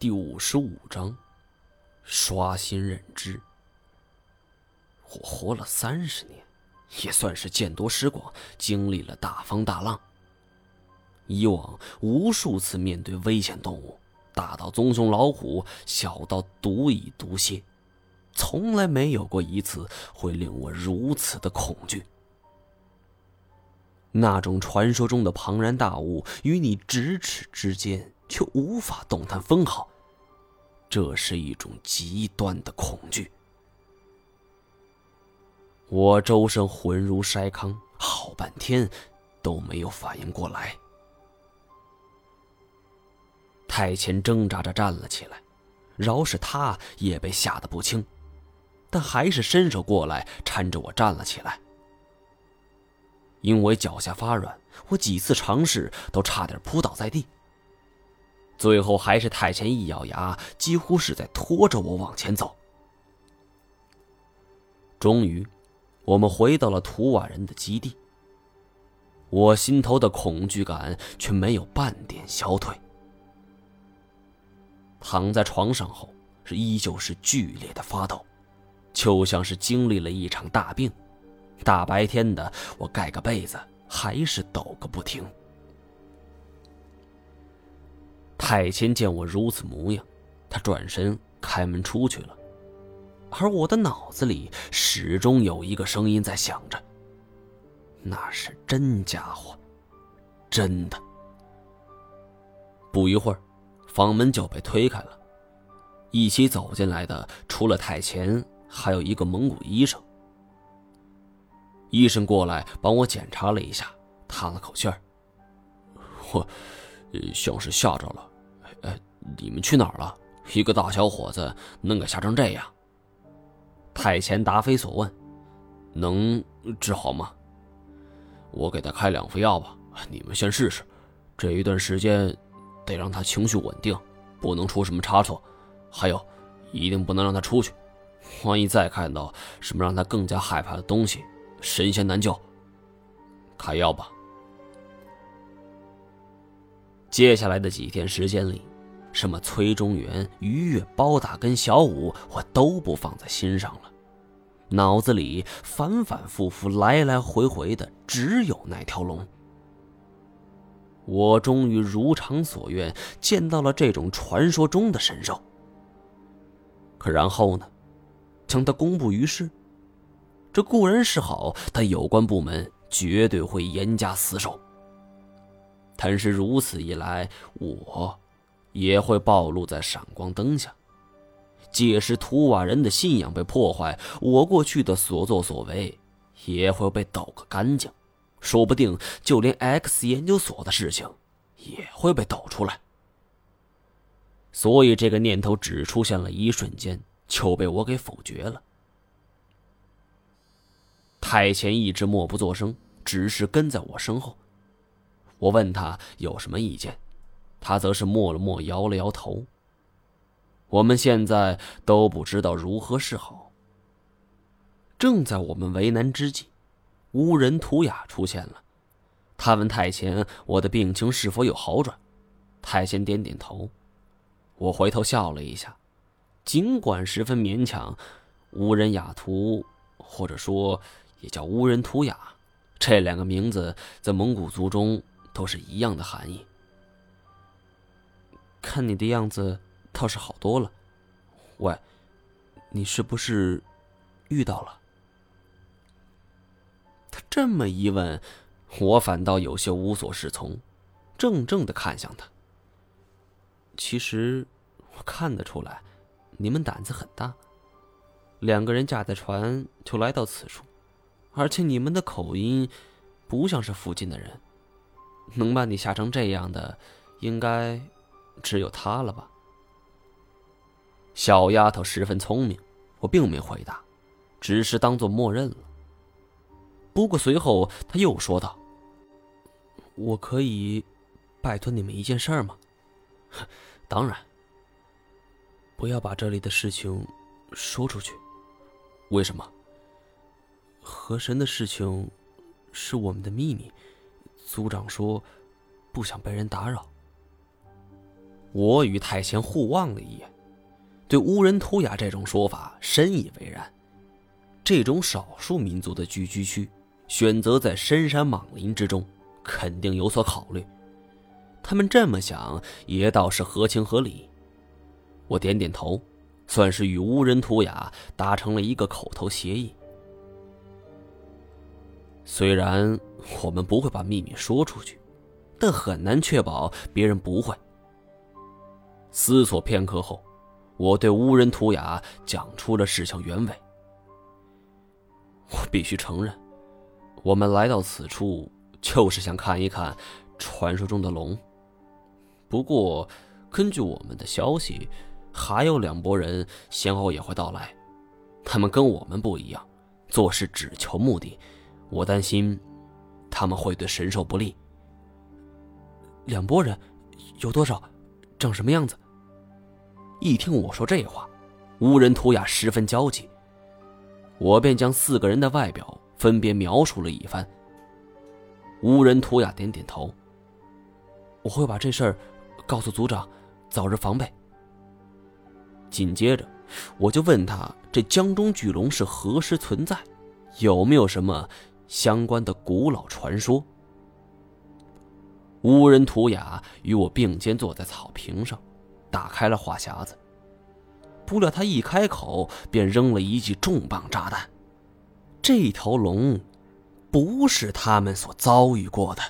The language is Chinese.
第五十五章，刷新认知。我活了三十年，也算是见多识广，经历了大风大浪。以往无数次面对危险动物，大到棕熊、老虎，小到毒蚁、毒蝎，从来没有过一次会令我如此的恐惧。那种传说中的庞然大物与你咫尺之间，却无法动弹分毫。这是一种极端的恐惧。我周身浑如筛糠，好半天都没有反应过来。太前挣扎着站了起来，饶是他也被吓得不轻，但还是伸手过来搀着我站了起来。因为脚下发软，我几次尝试都差点扑倒在地。最后还是太前一咬牙，几乎是在拖着我往前走。终于，我们回到了图瓦人的基地。我心头的恐惧感却没有半点消退。躺在床上后，是依旧是剧烈的发抖，就像是经历了一场大病。大白天的，我盖个被子还是抖个不停。太谦见我如此模样，他转身开门出去了，而我的脑子里始终有一个声音在响着：“那是真家伙，真的。”不一会儿，房门就被推开了，一起走进来的除了太前，还有一个蒙古医生。医生过来帮我检查了一下，叹了口气儿：“我，像是吓着了。哎，你们去哪儿了？一个大小伙子能给吓成这样？”太前答非所问：“能治好吗？我给他开两副药吧。你们先试试。这一段时间得让他情绪稳定，不能出什么差错。还有，一定不能让他出去。万一再看到什么让他更加害怕的东西。”神仙难救，开药吧。接下来的几天时间里，什么崔中原、于越、包大跟小五，我都不放在心上了。脑子里反反复复、来来回回的，只有那条龙。我终于如偿所愿，见到了这种传说中的神兽。可然后呢？将它公布于世。这固然是好，但有关部门绝对会严加死守。但是如此一来，我也会暴露在闪光灯下。届时，图瓦人的信仰被破坏，我过去的所作所为也会被抖个干净。说不定，就连 X 研究所的事情也会被抖出来。所以，这个念头只出现了一瞬间，就被我给否决了。太前一直默不作声，只是跟在我身后。我问他有什么意见，他则是默了默，摇了摇头。我们现在都不知道如何是好。正在我们为难之际，乌人图雅出现了。他问太前：“我的病情是否有好转？”太前点点头。我回头笑了一下，尽管十分勉强。乌人雅图，或者说……也叫乌人图雅，这两个名字在蒙古族中都是一样的含义。看你的样子倒是好多了，喂，你是不是遇到了？他这么一问，我反倒有些无所适从，怔怔的看向他。其实我看得出来，你们胆子很大，两个人驾着船就来到此处。而且你们的口音，不像是附近的人，能把你吓成这样的，应该只有他了吧？小丫头十分聪明，我并没回答，只是当做默认了。不过随后他又说道：“我可以拜托你们一件事儿吗？”“ 当然。”“不要把这里的事情说出去。”“为什么？”河神的事情是我们的秘密，族长说不想被人打扰。我与太贤互望了一眼，对乌人图雅这种说法深以为然。这种少数民族的聚居区，选择在深山莽林之中，肯定有所考虑。他们这么想，也倒是合情合理。我点点头，算是与乌人图雅达成了一个口头协议。虽然我们不会把秘密说出去，但很难确保别人不会。思索片刻后，我对乌人图雅讲出了事情原委。我必须承认，我们来到此处就是想看一看传说中的龙。不过，根据我们的消息，还有两拨人先后也会到来。他们跟我们不一样，做事只求目的。我担心他们会对神兽不利。两拨人有多少？长什么样子？一听我说这话，乌人图雅十分焦急。我便将四个人的外表分别描述了一番。乌人图雅点点头。我会把这事儿告诉族长，早日防备。紧接着，我就问他：这江中巨龙是何时存在？有没有什么相关的古老传说？乌人图雅与我并肩坐在草坪上，打开了话匣子。不料他一开口，便扔了一记重磅炸弹。这条龙，不是他们所遭遇过的。